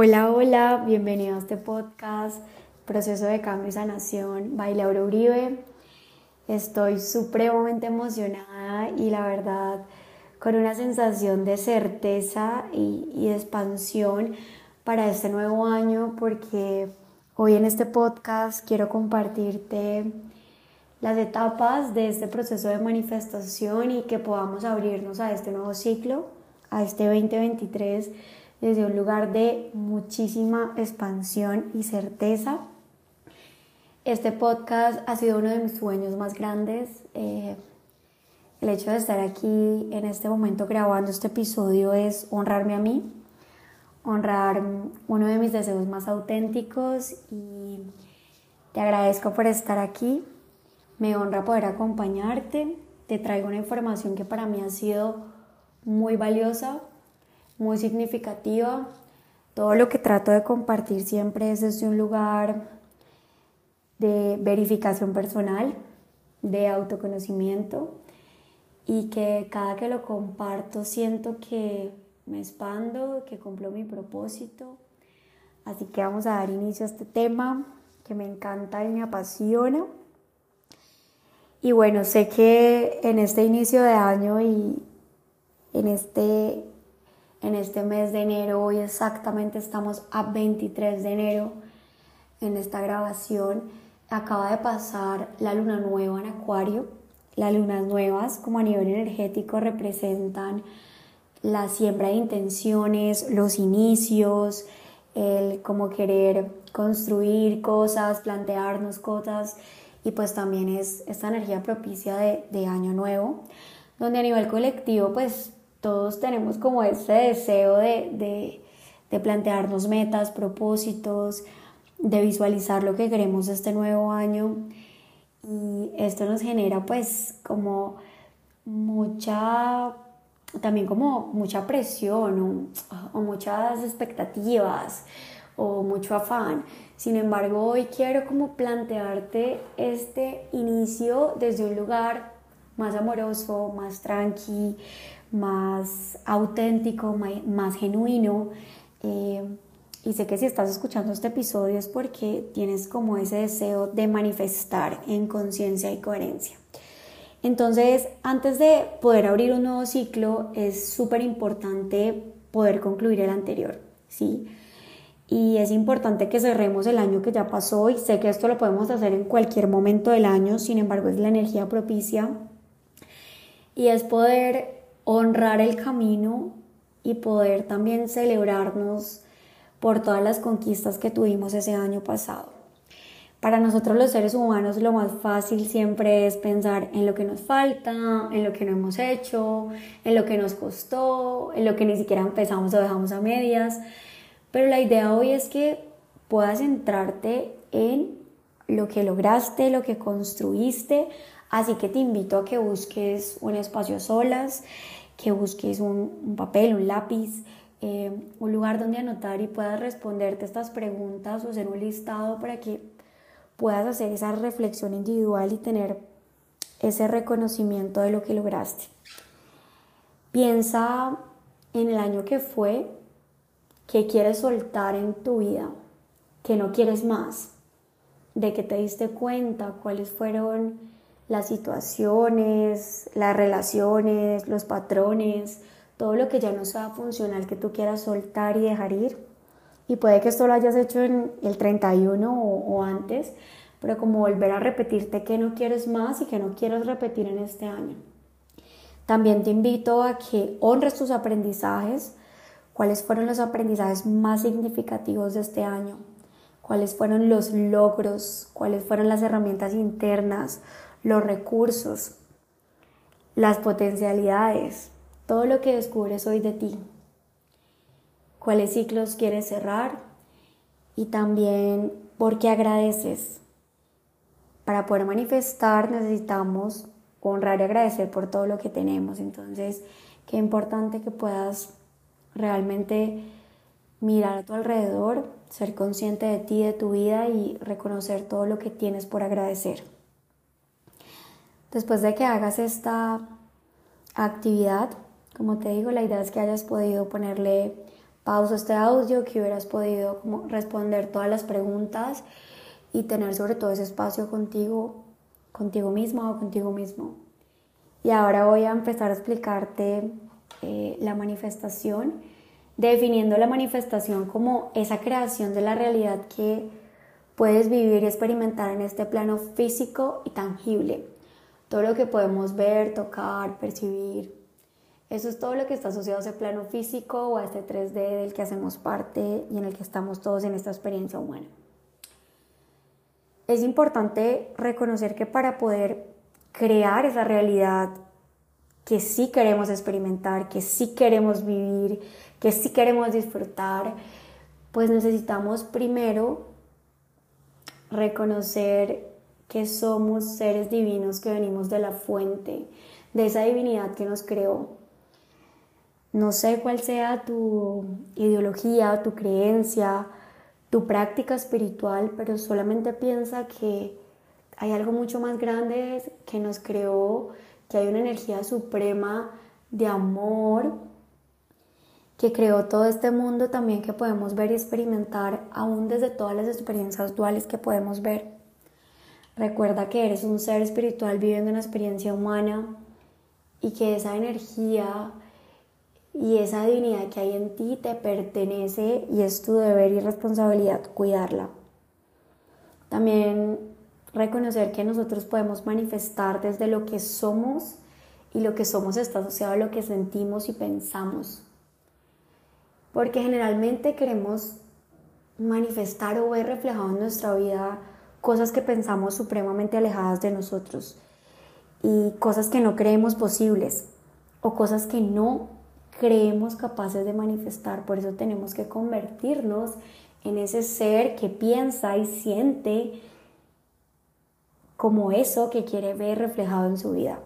Hola, hola, bienvenido a este podcast, Proceso de Cambio y Sanación, by Uribe. Estoy supremamente emocionada y la verdad con una sensación de certeza y, y de expansión para este nuevo año porque hoy en este podcast quiero compartirte las etapas de este proceso de manifestación y que podamos abrirnos a este nuevo ciclo, a este 2023 desde un lugar de muchísima expansión y certeza. Este podcast ha sido uno de mis sueños más grandes. Eh, el hecho de estar aquí en este momento grabando este episodio es honrarme a mí, honrar uno de mis deseos más auténticos y te agradezco por estar aquí. Me honra poder acompañarte. Te traigo una información que para mí ha sido muy valiosa muy significativa. Todo lo que trato de compartir siempre es desde un lugar de verificación personal, de autoconocimiento y que cada que lo comparto siento que me expando, que cumplo mi propósito. Así que vamos a dar inicio a este tema que me encanta y me apasiona. Y bueno, sé que en este inicio de año y en este en este mes de enero. Hoy exactamente estamos a 23 de enero en esta grabación. Acaba de pasar la luna nueva en Acuario. Las lunas nuevas, como a nivel energético, representan la siembra de intenciones, los inicios, el como querer construir cosas, plantearnos cosas y pues también es esta energía propicia de, de año nuevo, donde a nivel colectivo pues todos tenemos como ese deseo de, plantearnos metas, propósitos, de visualizar lo que queremos este nuevo año. Y esto nos genera pues como mucha, también como mucha presión o, muchas expectativas o mucho afán. Sin embargo, hoy quiero como plantearte este inicio desde un lugar más amoroso, más tranqui, más auténtico, más genuino. Eh, y sé que si estás escuchando este episodio es porque tienes como ese deseo de manifestar en conciencia y coherencia. Entonces, antes de poder abrir un nuevo ciclo, es súper importante poder concluir el anterior, ¿sí? Y es importante que cerremos el año que ya pasó y sé que esto lo podemos hacer en cualquier momento del año, sin embargo es la energía propicia y es poder honrar el camino y poder también celebrarnos por todas las conquistas que tuvimos ese año pasado. Para nosotros los seres humanos lo más fácil siempre es pensar en lo que nos falta, en lo que no hemos hecho, en lo que nos costó, en lo que ni siquiera empezamos o dejamos a medias. Pero la idea hoy es que puedas centrarte en lo que lograste, lo que construiste. Así que te invito a que busques un espacio solas, que busques un, papel, un lápiz, eh, un lugar donde anotar y puedas responderte estas preguntas o hacer un listado para que puedas hacer esa reflexión individual y tener ese reconocimiento de lo que lograste. Piensa en el año que fue, que quieres soltar en tu vida, que no quieres más, de que te diste cuenta cuáles fueron las situaciones, las relaciones, los patrones, todo lo que ya no sea funcional que tú quieras soltar y dejar ir. Y puede que esto lo hayas hecho en el 31 o, o antes, pero como volver a repetirte que no quieres más y que no quieres repetir en este año. También te invito a que honres tus aprendizajes, cuáles fueron los aprendizajes más significativos de este año, cuáles fueron los logros, cuáles fueron las herramientas internas, los recursos, las potencialidades, todo lo que descubres hoy de ti, cuáles ciclos quieres cerrar y también por qué agradeces. Para poder manifestar necesitamos honrar y agradecer por todo lo que tenemos. Entonces, qué importante que puedas realmente mirar a tu alrededor, ser consciente de ti, de tu vida y reconocer todo lo que tienes por agradecer. Después de que hagas esta actividad, como te digo, la idea es que hayas podido ponerle pauso este audio, que hubieras podido responder todas las preguntas y tener sobre todo ese espacio contigo, contigo misma o contigo mismo. Y ahora voy a empezar a explicarte eh, la manifestación, definiendo la manifestación como esa creación de la realidad que puedes vivir y experimentar en este plano físico y tangible. Todo lo que podemos ver, tocar, percibir. Eso es todo lo que está asociado a ese plano físico o a este 3D del que hacemos parte y en el que estamos todos en esta experiencia humana. Es importante reconocer que para poder crear esa realidad que sí queremos experimentar, que sí queremos vivir, que sí queremos disfrutar, pues necesitamos primero reconocer que somos seres divinos que venimos de la fuente, de esa divinidad que nos creó. No sé cuál sea tu ideología, tu creencia, tu práctica espiritual, pero solamente piensa que hay algo mucho más grande que nos creó, que hay una energía suprema de amor que creó todo este mundo también que podemos ver y experimentar aún desde todas las experiencias duales que podemos ver. Recuerda que eres un ser espiritual viviendo una experiencia humana y que esa energía y esa divinidad que hay en ti te pertenece y es tu deber y responsabilidad cuidarla. También reconocer que nosotros podemos manifestar desde lo que somos y lo que somos está asociado a lo que sentimos y pensamos. Porque generalmente queremos manifestar o ver reflejado en nuestra vida cosas que pensamos supremamente alejadas de nosotros y cosas que no creemos posibles o cosas que no creemos capaces de manifestar. Por eso tenemos que convertirnos en ese ser que piensa y siente como eso que quiere ver reflejado en su vida.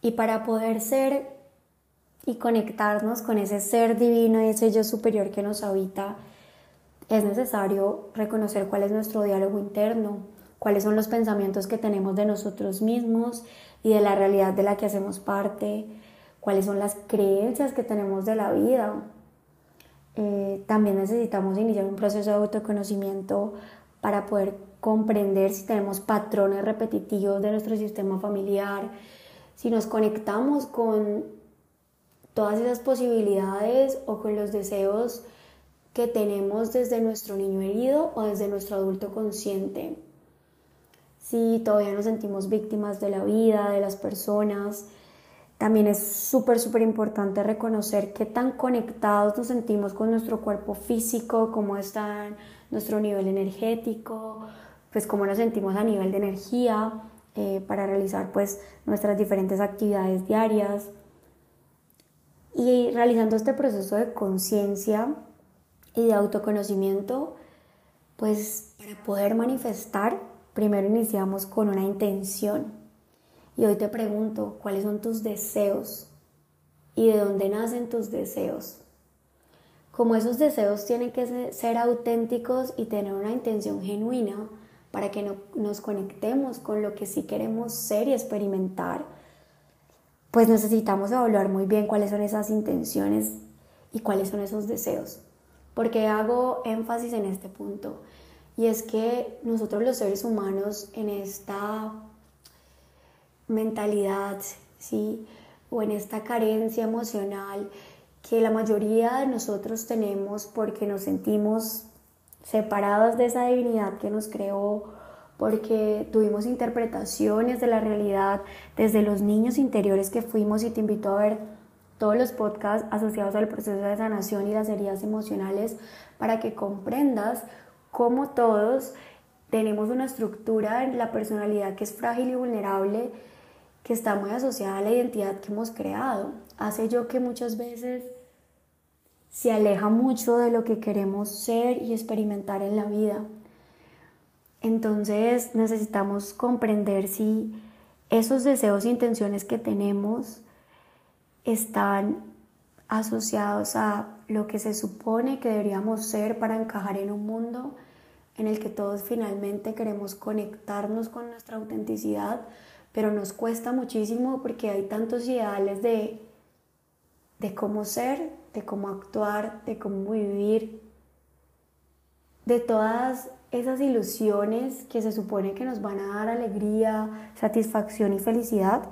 Y para poder ser y conectarnos con ese ser divino y ese yo superior que nos habita, es necesario reconocer cuál es nuestro diálogo interno, cuáles son los pensamientos que tenemos de nosotros mismos y de la realidad de la que hacemos parte, cuáles son las creencias que tenemos de la vida. Eh, también necesitamos iniciar un proceso de autoconocimiento para poder comprender si tenemos patrones repetitivos de nuestro sistema familiar, si nos conectamos con todas esas posibilidades o con los deseos que tenemos desde nuestro niño herido o desde nuestro adulto consciente. Si todavía nos sentimos víctimas de la vida, de las personas, también es súper, súper importante reconocer qué tan conectados nos sentimos con nuestro cuerpo físico, cómo está nuestro nivel energético, pues cómo nos sentimos a nivel de energía eh, para realizar pues nuestras diferentes actividades diarias. Y realizando este proceso de conciencia y de autoconocimiento, pues para poder manifestar, primero iniciamos con una intención. Y hoy te pregunto, ¿cuáles son tus deseos? ¿Y de dónde nacen tus deseos? Como esos deseos tienen que ser auténticos y tener una intención genuina, para que nos conectemos con lo que sí queremos ser y experimentar, pues necesitamos evaluar muy bien cuáles son esas intenciones y cuáles son esos deseos. Porque hago énfasis en este punto. Y es que nosotros los seres humanos en esta mentalidad, ¿sí? O en esta carencia emocional que la mayoría de nosotros tenemos porque nos sentimos separados de esa divinidad que nos creó, porque tuvimos interpretaciones de la realidad desde los niños interiores que fuimos y te invito a ver todos los podcasts asociados al proceso de sanación y las heridas emocionales para que comprendas cómo todos tenemos una estructura en la personalidad que es frágil y vulnerable que está muy asociada a la identidad que hemos creado. Hace yo que muchas veces se aleja mucho de lo que queremos ser y experimentar en la vida. Entonces necesitamos comprender si esos deseos e intenciones que tenemos están asociados a lo que se supone que deberíamos ser para encajar en un mundo en el que todos finalmente queremos conectarnos con nuestra autenticidad, pero nos cuesta muchísimo porque hay tantos ideales de de cómo ser, de cómo actuar, de cómo vivir, de todas esas ilusiones que se supone que nos van a dar alegría, satisfacción y felicidad,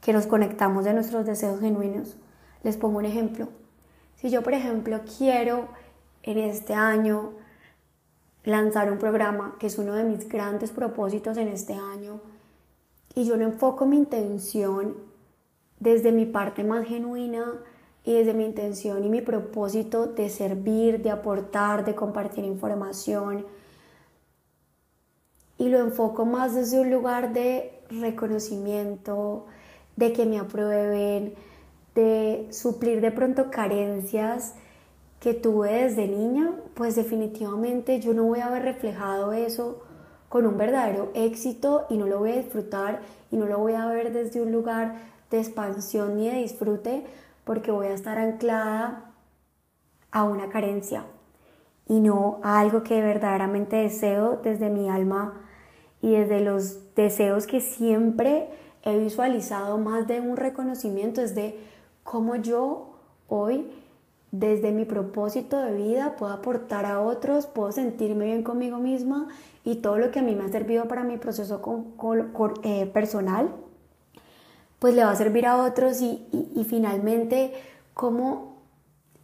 que nos conectamos de nuestros deseos genuinos. Les pongo un ejemplo. Si yo, por ejemplo, quiero en este año lanzar un programa, que es uno de mis grandes propósitos en este año, y yo no enfoco mi intención desde mi parte más genuina y desde mi intención y mi propósito de servir, de aportar, de compartir información, y lo enfoco más desde un lugar de reconocimiento, de que me aprueben, de suplir de pronto carencias que tuve desde niña, pues definitivamente yo no voy a haber reflejado eso con un verdadero éxito y no lo voy a disfrutar y no lo voy a ver desde un lugar de expansión ni de disfrute porque voy a estar anclada a una carencia y no a algo que verdaderamente deseo desde mi alma y desde los deseos que siempre he visualizado más de un reconocimiento es de cómo yo hoy desde mi propósito de vida puedo aportar a otros, puedo sentirme bien conmigo misma y todo lo que a mí me ha servido para mi proceso eh, personal, pues le va a servir a otros y, finalmente cómo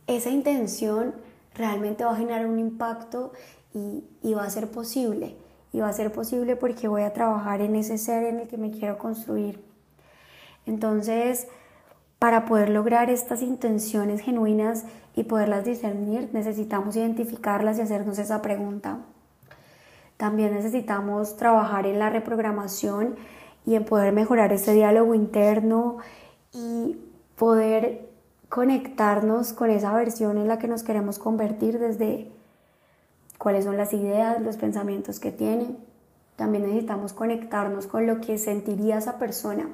esa intención realmente va a generar un impacto y, y va a ser posible. Y va a ser posible porque voy a trabajar en ese ser en el que me quiero construir. Entonces, para poder lograr estas intenciones genuinas y poderlas discernir, necesitamos identificarlas y hacernos esa pregunta. También necesitamos trabajar en la reprogramación y en poder mejorar ese diálogo interno y poder conectarnos con esa versión en la que nos queremos convertir desde cuáles son las ideas, los pensamientos que tiene. También necesitamos conectarnos con lo que sentiría esa persona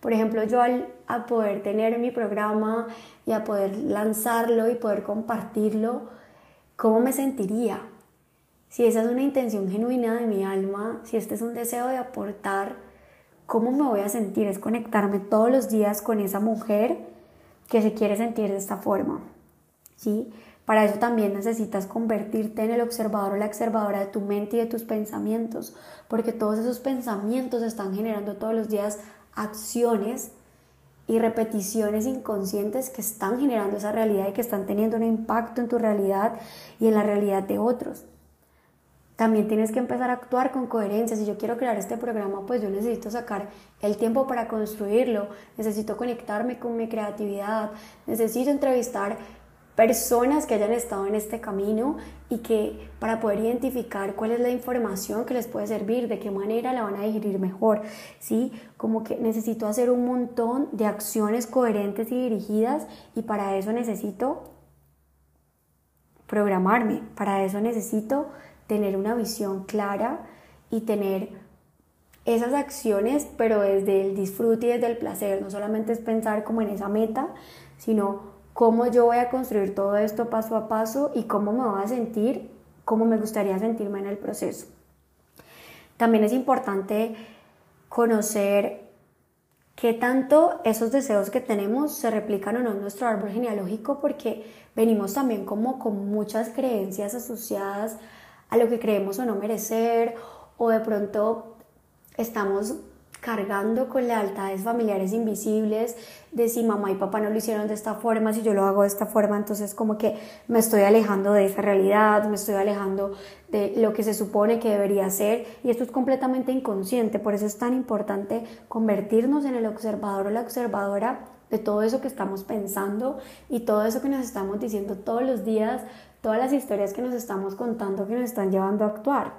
por ejemplo, yo al poder tener mi programa y a poder lanzarlo y poder compartirlo, ¿cómo me sentiría? Si esa es una intención genuina de mi alma, si este es un deseo de aportar, ¿cómo me voy a sentir? Es conectarme todos los días con esa mujer que se quiere sentir de esta forma. ¿Sí? Para eso también necesitas convertirte en el observador o la observadora de tu mente y de tus pensamientos, porque todos esos pensamientos están generando todos los días acciones y repeticiones inconscientes que están generando esa realidad y que están teniendo un impacto en tu realidad y en la realidad de otros. También tienes que empezar a actuar con coherencia. Si yo quiero crear este programa, pues yo necesito sacar el tiempo para construirlo, necesito conectarme con mi creatividad, necesito entrevistar personas que hayan estado en este camino y que para poder identificar cuál es la información que les puede servir, de qué manera la van a digerir mejor, ¿sí? Como que necesito hacer un montón de acciones coherentes y dirigidas y para eso necesito programarme, para eso necesito tener una visión clara y tener esas acciones, pero desde el disfrute y desde el placer, no solamente es pensar como en esa meta, sino cómo yo voy a construir todo esto paso a paso y cómo me voy a sentir, cómo me gustaría sentirme en el proceso. También es importante conocer qué tanto esos deseos que tenemos se replican o no en nuestro árbol genealógico porque venimos también como con muchas creencias asociadas a lo que creemos o no merecer o de pronto estamos cargando con lealtades familiares invisibles, de si mamá y papá no lo hicieron de esta forma, si yo lo hago de esta forma, entonces como que me estoy alejando de esa realidad, me estoy alejando de lo que se supone que debería ser y esto es completamente inconsciente, por eso es tan importante convertirnos en el observador o la observadora de todo eso que estamos pensando y todo eso que nos estamos diciendo todos los días, todas las historias que nos estamos contando que nos están llevando a actuar.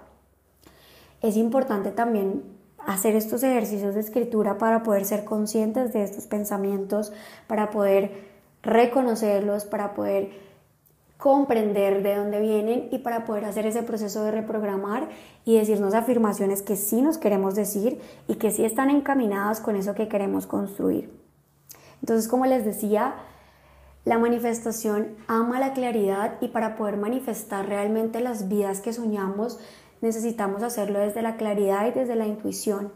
Es importante también hacer estos ejercicios de escritura para poder ser conscientes de estos pensamientos, para poder reconocerlos, para poder comprender de dónde vienen y para poder hacer ese proceso de reprogramar y decirnos afirmaciones que sí nos queremos decir y que sí están encaminadas con eso que queremos construir. Entonces, como les decía, la manifestación ama la claridad y para poder manifestar realmente las vidas que soñamos, necesitamos hacerlo desde la claridad y desde la intuición.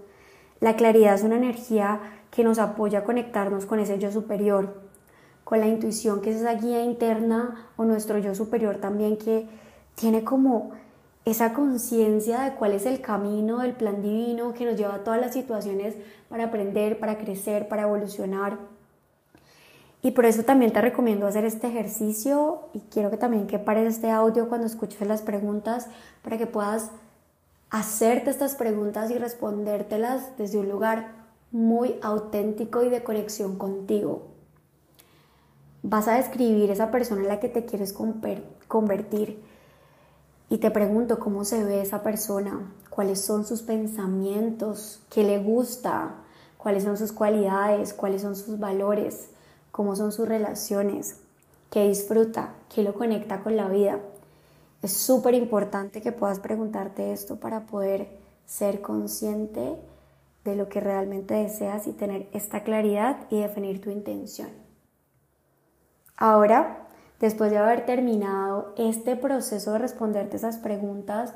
La claridad es una energía que nos apoya a conectarnos con ese yo superior, con la intuición que es esa guía interna o nuestro yo superior también que tiene como esa conciencia de cuál es el camino del plan divino que nos lleva a todas las situaciones para aprender, para crecer, para evolucionar. Y por eso también te recomiendo hacer este ejercicio y quiero que también que pares este audio cuando escuches las preguntas para que puedas hacerte estas preguntas y respondértelas desde un lugar muy auténtico y de conexión contigo. Vas a describir esa persona en la que te quieres convertir y te pregunto cómo se ve esa persona, cuáles son sus pensamientos, qué le gusta, cuáles son sus cualidades, cuáles son sus valores, cómo son sus relaciones, qué disfruta, qué lo conecta con la vida. Es súper importante que puedas preguntarte esto para poder ser consciente de lo que realmente deseas y tener esta claridad y definir tu intención. Ahora, después de haber terminado este proceso de responderte esas preguntas,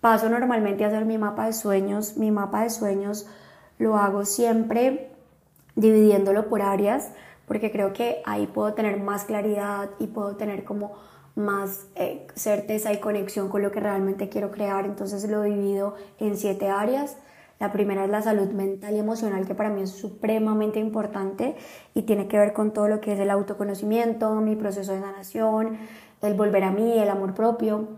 paso normalmente a hacer mi mapa de sueños. Mi mapa de sueños lo hago siempre dividiéndolo por áreas, porque creo que ahí puedo tener más claridad y puedo tener como más eh, certeza y conexión con lo que realmente quiero crear. Entonces lo divido en siete áreas. La primera es la salud mental y emocional, que para mí es supremamente importante y tiene que ver con todo lo que es el autoconocimiento, mi proceso de sanación, el volver a mí, el amor propio.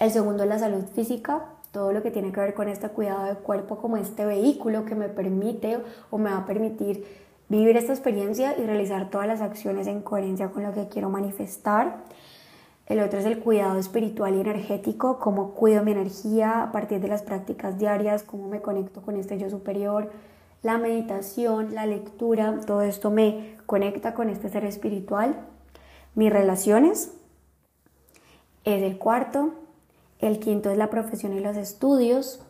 El segundo es la salud física, todo lo que tiene que ver con este cuidado del cuerpo como este vehículo que me permite o me va a permitir vivir esta experiencia y realizar todas las acciones en coherencia con lo que quiero manifestar. El otro es el cuidado espiritual y energético, cómo cuido mi energía a partir de las prácticas diarias, cómo me conecto con este yo superior, la meditación, la lectura, todo esto me conecta con este ser espiritual. Mis relaciones es el cuarto. El quinto es la profesión y los estudios,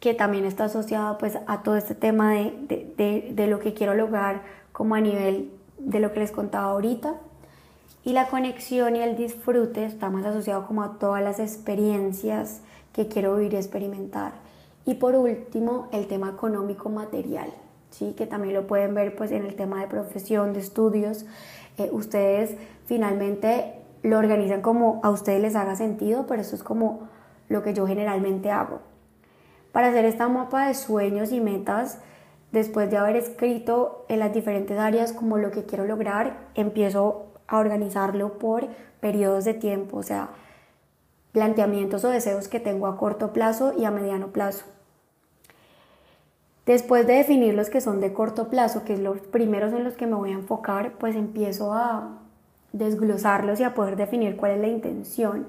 que también está asociado pues a todo este tema de, de, de lo que quiero lograr como a nivel de lo que les contaba ahorita. Y la conexión y el disfrute está más asociado como a todas las experiencias que quiero vivir y experimentar. Y por último, el tema económico material, ¿sí? que también lo pueden ver pues, en el tema de profesión, de estudios. Eh, ustedes finalmente lo organizan como a ustedes les haga sentido, pero eso es como lo que yo generalmente hago. Para hacer esta mapa de sueños y metas, después de haber escrito en las diferentes áreas como lo que quiero lograr, empiezo a organizarlo por periodos de tiempo, o sea, planteamientos o deseos que tengo a corto plazo y a mediano plazo. Después de definir los que son de corto plazo, que es los primeros en los que me voy a enfocar, pues empiezo a desglosarlos y a poder definir cuál es la intención.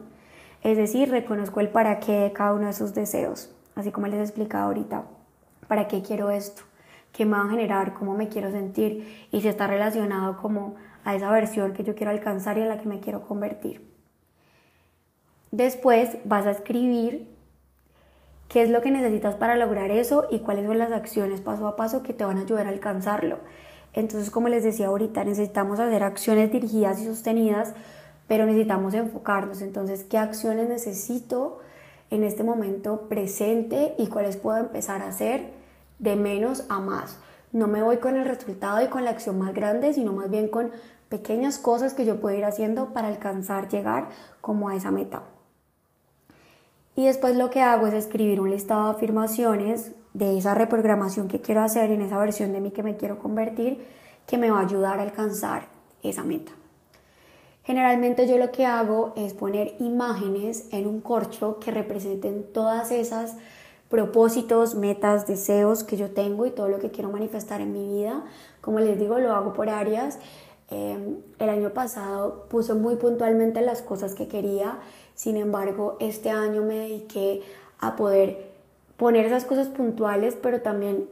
Es decir, reconozco el para qué de cada uno de esos deseos, así como les he explicado ahorita. ¿Para qué quiero esto? ¿Qué me va a generar? ¿Cómo me quiero sentir? Y si está relacionado como a esa versión que yo quiero alcanzar y en la que me quiero convertir. Después vas a escribir qué es lo que necesitas para lograr eso y cuáles son las acciones paso a paso que te van a ayudar a alcanzarlo. Entonces, como les decía ahorita, necesitamos hacer acciones dirigidas y sostenidas, pero necesitamos enfocarnos. Entonces, ¿qué acciones necesito en este momento presente y cuáles puedo empezar a hacer de menos a más? No me voy con el resultado y con la acción más grande, sino más bien con pequeñas cosas que yo puedo ir haciendo para alcanzar, llegar como a esa meta. Y después lo que hago es escribir un listado de afirmaciones de esa reprogramación que quiero hacer en esa versión de mí que me quiero convertir, que me va a ayudar a alcanzar esa meta. Generalmente yo lo que hago es poner imágenes en un corcho que representen todas esas propósitos, metas, deseos que yo tengo y todo lo que quiero manifestar en mi vida. Como les digo, lo hago por áreas. Em, el año pasado puse muy puntualmente las cosas que quería, sin embargo, este año me dediqué a poder poner esas cosas puntuales, pero también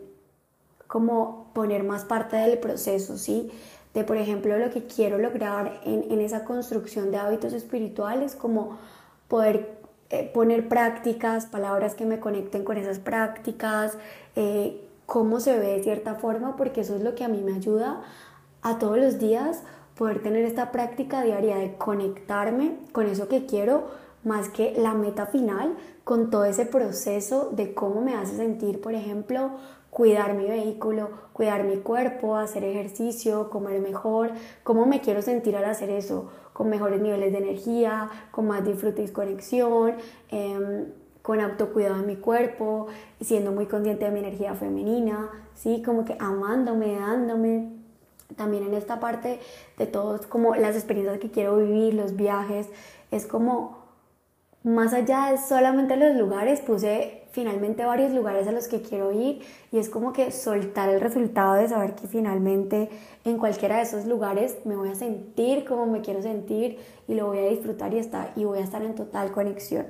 como poner más parte del proceso, ¿sí? De, por ejemplo, lo que quiero lograr en, en esa construcción de hábitos espirituales, como poder eh, poner prácticas, palabras que me conecten con esas prácticas, eh, cómo se ve de cierta forma, porque eso es lo que a mí me ayuda a todos los días poder tener esta práctica diaria de conectarme con eso que quiero más que la meta final con todo ese proceso de cómo me hace sentir, por ejemplo, cuidar mi vehículo, cuidar mi cuerpo, hacer ejercicio, comer mejor, cómo me quiero sentir al hacer eso, con mejores niveles de energía, con más disfrute y conexión, em, con autocuidado de mi cuerpo, siendo muy consciente de mi energía femenina, ¿sí? Como que amándome, dándome. También en esta parte de todos, como las experiencias que quiero vivir, los viajes, es como más allá de solamente los lugares, puse finalmente varios lugares a los que quiero ir y es como que soltar el resultado de saber que finalmente en cualquiera de esos lugares me voy a sentir como me quiero sentir y lo voy a disfrutar y, estar, y voy a estar en total conexión.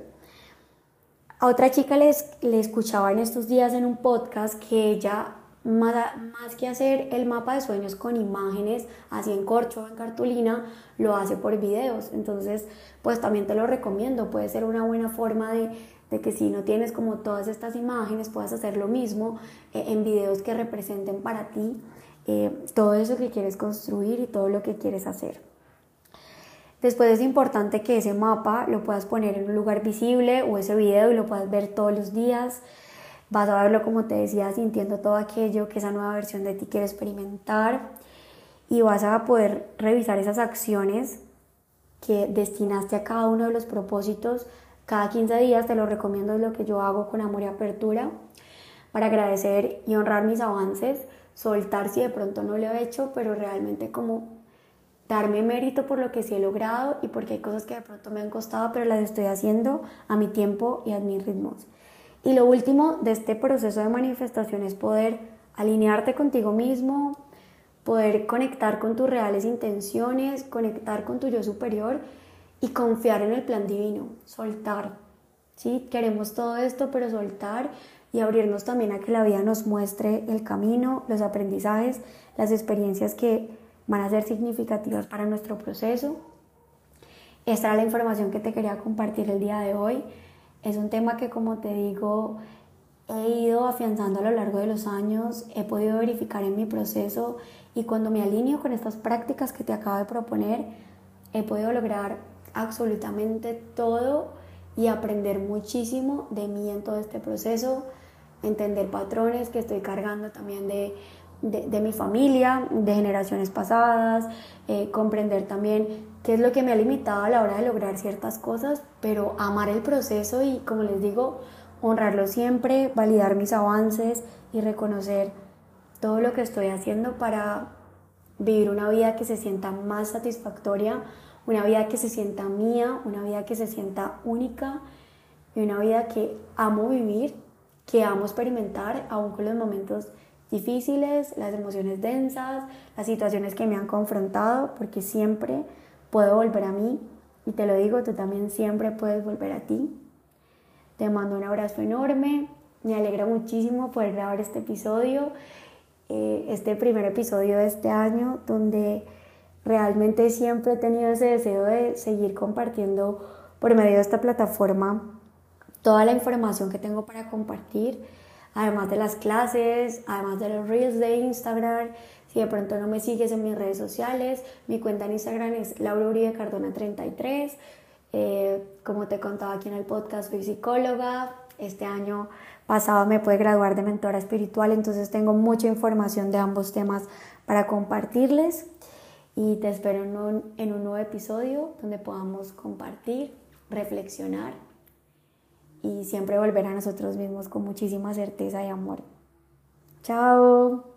A otra chica le escuchaba en estos días en un podcast que ella más, más, que hacer el mapa de sueños con imágenes, así en corcho o en cartulina, lo hace por videos. Entonces, pues también te lo recomiendo. Puede ser una buena forma de, de que si no tienes como todas estas imágenes, puedas hacer lo mismo eh, en videos que representen para ti eh, todo eso que quieres construir y todo lo que quieres hacer. Después es importante que ese mapa lo puedas poner en un lugar visible o ese video y lo puedas ver todos los días vas a verlo, como te decía, sintiendo todo aquello que esa nueva versión de ti quiere experimentar y vas a poder revisar esas acciones que destinaste a cada uno de los propósitos. Cada 15 días te lo recomiendo, es lo que yo hago con amor y apertura para agradecer y honrar mis avances, soltar si de pronto no lo he hecho, pero realmente como darme mérito por lo que sí he logrado y porque hay cosas que de pronto me han costado, pero las estoy haciendo a mi tiempo y a mis ritmos. Y lo último de este proceso de manifestación es poder alinearte contigo mismo, poder conectar con tus reales intenciones, conectar con tu yo superior y confiar en el plan divino, soltar. ¿sí? Queremos todo esto, pero soltar y abrirnos también a que la vida nos muestre el camino, los aprendizajes, las experiencias que van a ser significativas para nuestro proceso. Esta era la información que te quería compartir el día de hoy. Es un tema que, como te digo, he ido afianzando a lo largo de los años, he podido verificar en mi proceso y cuando me alineo con estas prácticas que te acabo de proponer, he podido lograr absolutamente todo y aprender muchísimo de mí en todo este proceso, entender patrones que estoy cargando también de, de, mi familia, de generaciones pasadas, eh, comprender también qué es lo que me ha limitado a la hora de lograr ciertas cosas, pero amar el proceso y, como les digo, honrarlo siempre, validar mis avances y reconocer todo lo que estoy haciendo para vivir una vida que se sienta más satisfactoria, una vida que se sienta mía, una vida que se sienta única y una vida que amo vivir, que amo experimentar, aún con los momentos difíciles, las emociones densas, las situaciones que me han confrontado, porque siempre puedo volver a mí y te lo digo, tú también siempre puedes volver a ti. Te mando un abrazo enorme, me alegra muchísimo poder grabar este episodio, eh, este primer episodio de este año, donde realmente siempre he tenido ese deseo de seguir compartiendo por medio de esta plataforma toda la información que tengo para compartir además de las clases, además de los reels de Instagram. Si de pronto no me sigues en mis redes sociales, mi cuenta en Instagram es Laura Uribe Cardona 33. Eh, como te contaba aquí en el podcast, soy psicóloga. Este año pasado me pude graduar de mentora espiritual, entonces tengo mucha información de ambos temas para compartirles. Y te espero en un, en un nuevo episodio donde podamos compartir, reflexionar y siempre volver a nosotros mismos con muchísima certeza y amor. Chao.